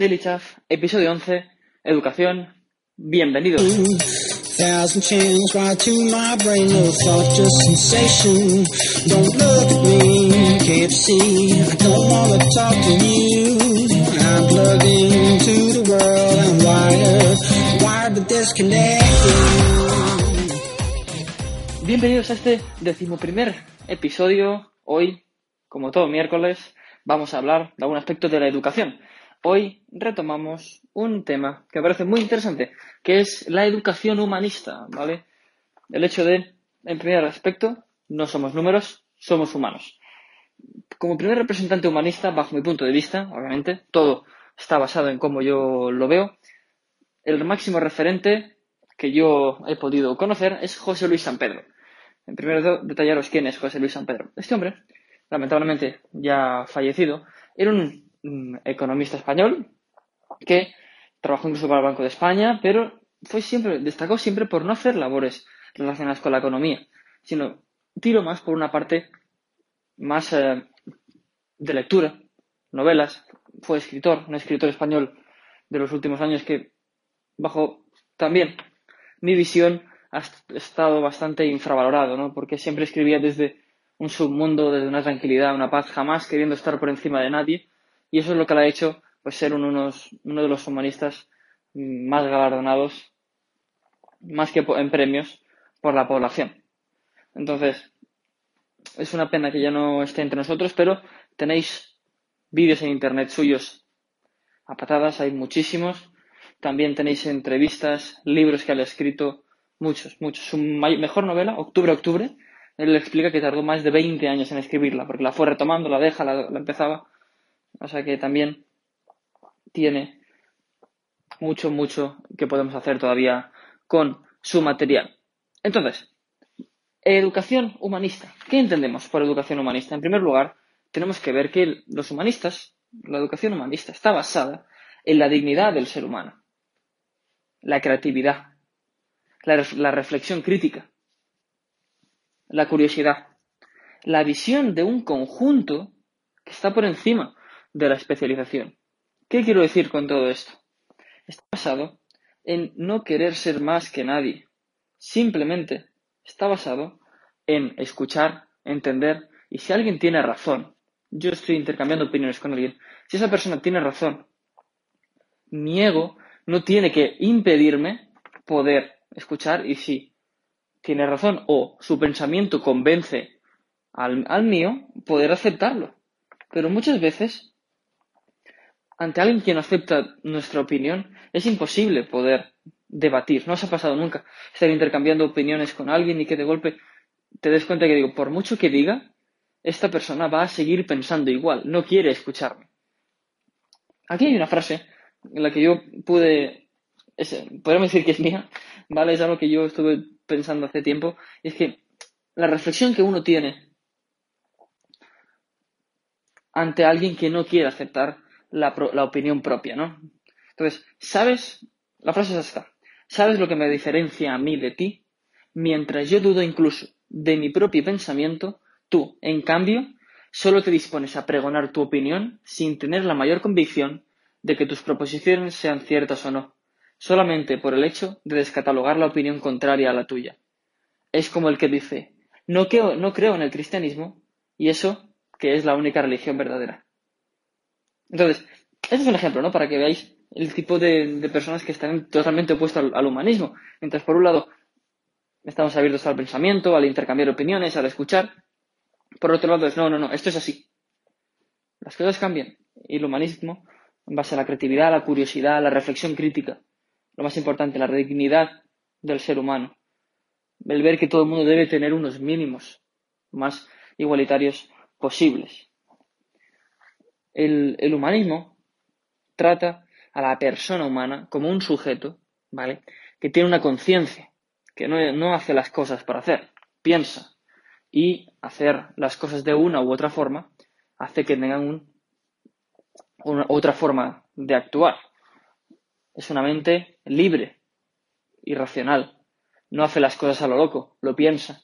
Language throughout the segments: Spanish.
Daily Chaff, episodio 11, educación, bienvenidos. Thousand channels right to my brain, no thought, just sensation. Don't look at me, can't see. I don't wanna talk to you. I'm plugged into the world, I'm wired, wired but disconnected. Bienvenidos a este decimoprimer episodio. Hoy, como todo miércoles, vamos a hablar de algún aspecto de la educación. Hoy retomamos un tema que me parece muy interesante, que es la educación humanista, ¿vale? El hecho de, en primer aspecto, no somos números, somos humanos. Como primer representante humanista, bajo mi punto de vista, obviamente, todo está basado en cómo yo lo veo, el máximo referente que yo he podido conocer es José Luis San Pedro. En primer lugar, detallaros quién es José Luis San Pedro. Este hombre, lamentablemente ya fallecido, era un mm, economista español que trabajó incluso para el Banco de España, pero fue siempre, destacó siempre por no hacer labores relacionadas con la economía, sino tiro más por una parte más eh, de lectura, novelas, fue escritor, un escritor español de los últimos años que, bajo también mi visión, ha estado bastante infravalorado, ¿no? Porque siempre escribía desde un submundo, desde una tranquilidad, una paz, jamás queriendo estar por encima de nadie. Y eso es lo que le ha hecho pues, ser uno de los humanistas más galardonados, más que en premios, por la población. Entonces, es una pena que ya no esté entre nosotros, pero tenéis vídeos en internet suyos a patadas, hay muchísimos. También tenéis entrevistas, libros que ha escrito, muchos, muchos. Su mejor novela, Octubre, Octubre, él explica que tardó más de 20 años en escribirla, porque la fue retomando, la deja, la empezaba. O sea que también tiene mucho, mucho que podemos hacer todavía con su material. Entonces, educación humanista. ¿Qué entendemos por educación humanista? En primer lugar, tenemos que ver que los humanistas, la educación humanista, está basada en la dignidad del ser humano, la creatividad, la, reflexión crítica, la curiosidad, la visión de un conjunto que está por encima de la especialización. ¿Qué quiero decir con todo esto? Está basado en no querer ser más que nadie. Simplemente está basado en escuchar, entender y si alguien tiene razón, yo estoy intercambiando opiniones con alguien, si esa persona tiene razón, mi ego no tiene que impedirme poder escuchar y si tiene razón o su pensamiento convence al, al mío, poder aceptarlo. Pero muchas veces, ante alguien que no acepta nuestra opinión, es imposible poder debatir. No os ha pasado nunca estar intercambiando opiniones con alguien y que de golpe te des cuenta que digo, por mucho que diga, esta persona va a seguir pensando igual, no quiere escucharme. Aquí hay una frase en la que yo pude, podríamos decir que es mía, ¿vale? Es algo que yo estuve pensando hace tiempo, es que la reflexión que uno tiene ante alguien que no quiere aceptar la, la opinión propia, ¿no? Entonces, ¿sabes? La frase es esta. ¿Sabes lo que me diferencia a mí de ti? Mientras yo dudo incluso de mi propio pensamiento, tú, en cambio, solo te dispones a pregonar tu opinión sin tener la mayor convicción de que tus proposiciones sean ciertas o no, solamente por el hecho de descatalogar la opinión contraria a la tuya. Es como el que dice, no creo, no creo en el cristianismo, y eso que es la única religión verdadera. Entonces, ese es un ejemplo, ¿no? Para que veáis el tipo de, personas que están totalmente opuestas al, al, humanismo. Mientras, por un lado, estamos abiertos al pensamiento, al intercambiar opiniones, al escuchar. Por otro lado, es no, no, no, esto es así. Las cosas cambian. Y el humanismo, en base a la creatividad, la curiosidad, la reflexión crítica, lo más importante, la dignidad del ser humano. El ver que todo el mundo debe tener unos mínimos más igualitarios posibles. El, humanismo trata a la persona humana como un sujeto, ¿vale? Que tiene una conciencia, que no, no, hace las cosas por hacer, piensa. Y hacer las cosas de una u otra forma hace que tengan un, una, otra forma de actuar. Es una mente libre y racional. No hace las cosas a lo loco, lo piensa.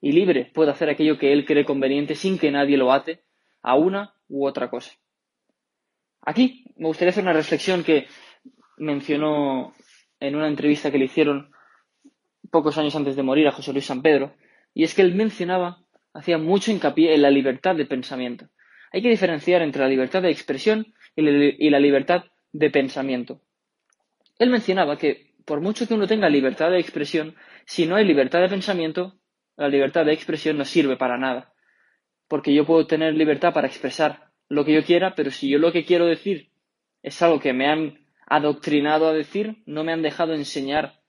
Y libre puede hacer aquello que él cree conveniente sin que nadie lo ate a una u otra cosa. Aquí me gustaría hacer una reflexión que mencionó en una entrevista que le hicieron pocos años antes de morir a José Luis San Pedro, y es que él mencionaba, hacía mucho hincapié en la libertad de pensamiento. Hay que diferenciar entre la libertad de expresión y la libertad de pensamiento. Él mencionaba que por mucho que uno tenga libertad de expresión, si no hay libertad de pensamiento, la libertad de expresión no sirve para nada. Porque yo puedo tener libertad para expresar lo que yo quiera, pero si yo lo que quiero decir es algo que me han adoctrinado a decir, no me han dejado enseñar,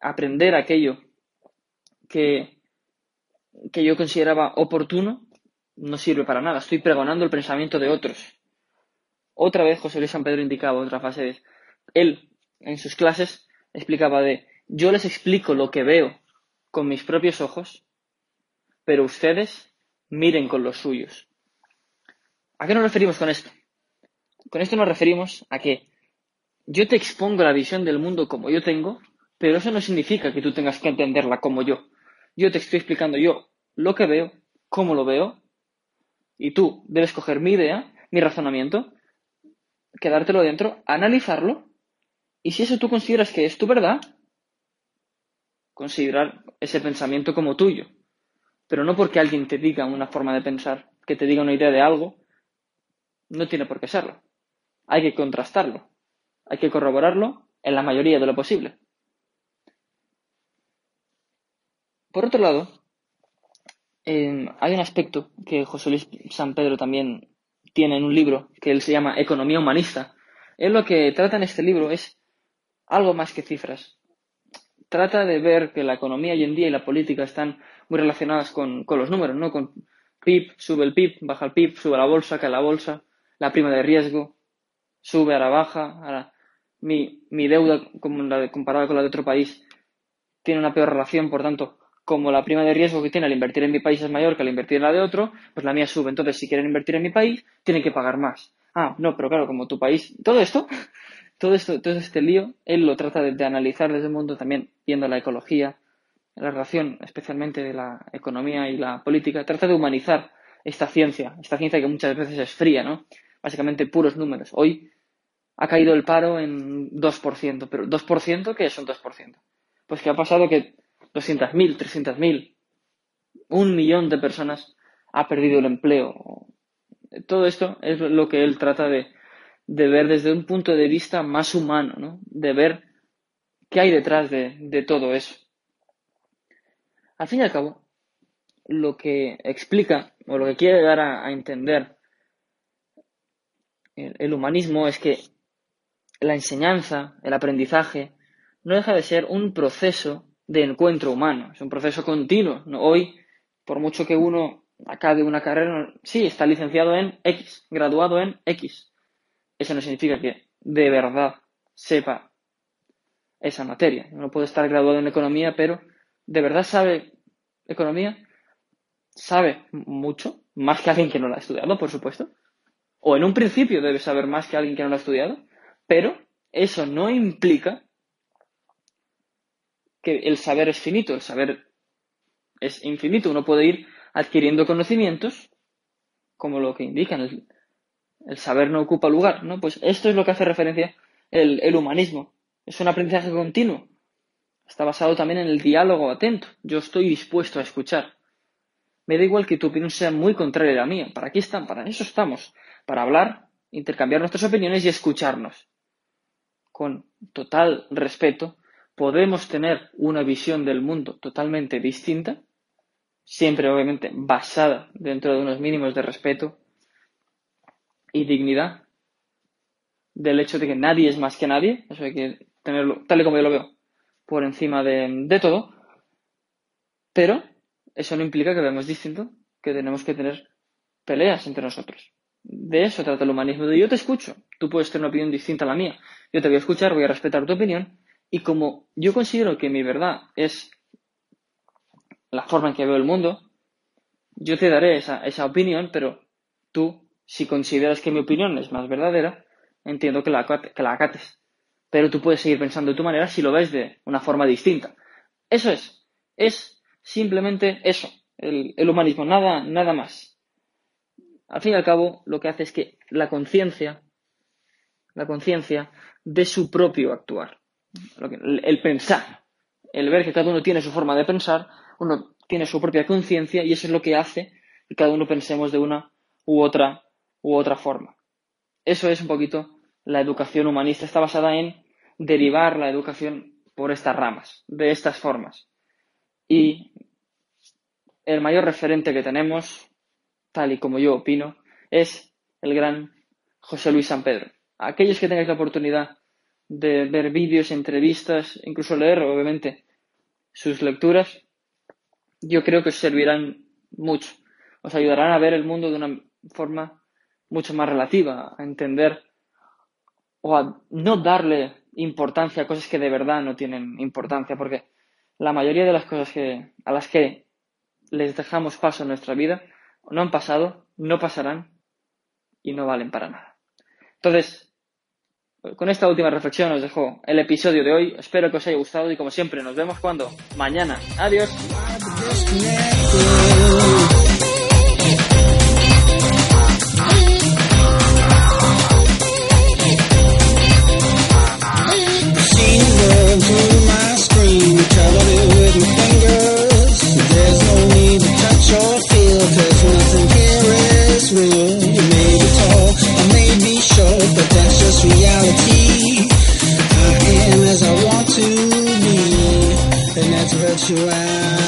aprender aquello que, que yo consideraba oportuno, no sirve para nada. Estoy pregonando el pensamiento de otros. Otra vez José Luis San Pedro indicaba otra fase de él en sus clases explicaba de yo les explico lo que veo con mis propios ojos, pero ustedes miren con los suyos. ¿A qué nos referimos con esto? Con esto nos referimos a que yo te expongo la visión del mundo como yo tengo, pero eso no significa que tú tengas que entenderla como yo. Yo te estoy explicando yo lo que veo, cómo lo veo, y tú debes coger mi idea, mi razonamiento, quedártelo dentro, analizarlo, y si eso tú consideras que es tu verdad, considerar ese pensamiento como tuyo. Pero no porque alguien te diga una forma de pensar, que te diga una idea de algo, no tiene por qué serlo. Hay que contrastarlo, hay que corroborarlo en la mayoría de lo posible. Por otro lado, em, hay un aspecto que José Luis San Pedro también tiene en un libro que él se llama Economía Humanista. Él lo que trata en este libro es algo más que cifras. Trata de ver que la economía hoy en día y la política están muy relacionadas con, los números, ¿no? Con PIB, sube el PIB, baja el PIB, sube la bolsa, cae la bolsa, la prima de riesgo, sube, ahora baja, ahora mi, mi deuda comparada con la de otro país tiene una peor relación, por tanto, como la prima de riesgo que tiene al invertir en mi país es mayor que al invertir en la de otro, pues la mía sube. Entonces, si quieren invertir en mi país, tienen que pagar más. Ah, no, pero claro, como tu país, todo esto, todo esto, todo este lío, él lo trata de, analizar desde el mundo también, viendo la ecología, la relación especialmente de la economía y la política, trata de humanizar esta ciencia, esta ciencia que muchas veces es fría, ¿no? Básicamente puros números. Hoy ha caído el paro en 2%, pero ¿2% qué es un 2%? Pues que ha pasado que 200.000, 300.000, un millón de personas ha perdido el empleo. Todo esto es lo que él trata de, ver desde un punto de vista más humano, ¿no? de ver qué hay detrás de, todo eso. Al fin y al cabo, lo que explica o lo que quiere dar a, entender el, humanismo es que la enseñanza, el aprendizaje, no deja de ser un proceso de encuentro humano, es un proceso continuo. Hoy, por mucho que uno acabe una carrera, sí, está licenciado en X, graduado en X. Eso no significa que de verdad sepa esa materia. Uno puede estar graduado en economía, pero ¿de verdad sabe economía? Sabe mucho, más que alguien que no la ha estudiado, por supuesto. O en un principio debe saber más que alguien que no la ha estudiado, pero eso no implica que el saber es finito, el saber es infinito. Uno puede ir adquiriendo conocimientos, como lo que indican, el, saber no ocupa lugar, ¿no? Pues esto es lo que hace referencia el, el humanismo. Es un aprendizaje continuo. Está basado también en el diálogo atento. Yo estoy dispuesto a escuchar. Me da igual que tu opinión sea muy contraria a la mía. ¿Para qué están? Para eso estamos. Para hablar, intercambiar nuestras opiniones y escucharnos. Con total respeto podemos tener una visión del mundo totalmente distinta, siempre obviamente basada dentro de unos mínimos de respeto y dignidad, del hecho de que nadie es más que nadie, eso hay que tenerlo tal y como yo lo veo, por encima de, todo, pero eso no implica que veamos distinto, que tenemos que tener peleas entre nosotros. De eso trata el humanismo, de yo te escucho, tú puedes tener una opinión distinta a la mía, yo te voy a escuchar, voy a respetar tu opinión, y como yo considero que mi verdad es la forma en que veo el mundo, yo te daré esa, esa opinión, pero tú, si consideras que mi opinión es más verdadera, entiendo que la, que la acates. Pero tú puedes seguir pensando de tu manera si lo ves de una forma distinta. Eso es. Es simplemente eso, el, el humanismo, nada, nada más. al fin y al cabo lo que hace es que la conciencia, la conciencia de su propio actuar, el pensar, el ver que cada uno tiene su forma de pensar, uno tiene su propia conciencia y eso es lo que hace que cada uno pensemos de una u otra u otra forma. Eso es un poquito la educación humanista, está basada en derivar la educación por estas ramas, de estas formas. Y el mayor referente que tenemos, tal y como yo opino, es el gran José Luis San Pedro. Aquellos que tengáis la oportunidad de ver vídeos, entrevistas, incluso leer, obviamente, sus lecturas, yo creo que os servirán mucho. Os ayudarán a ver el mundo de una forma mucho más relativa, a entender o a no darle importancia a cosas que de verdad no tienen importancia, porque la mayoría de las cosas que, a las que les dejamos paso en nuestra vida no han pasado, no pasarán y no valen para nada. Entonces, con esta última reflexión os dejo el episodio de hoy. Espero que os haya gustado y como siempre nos vemos cuando mañana. Adiós. you out.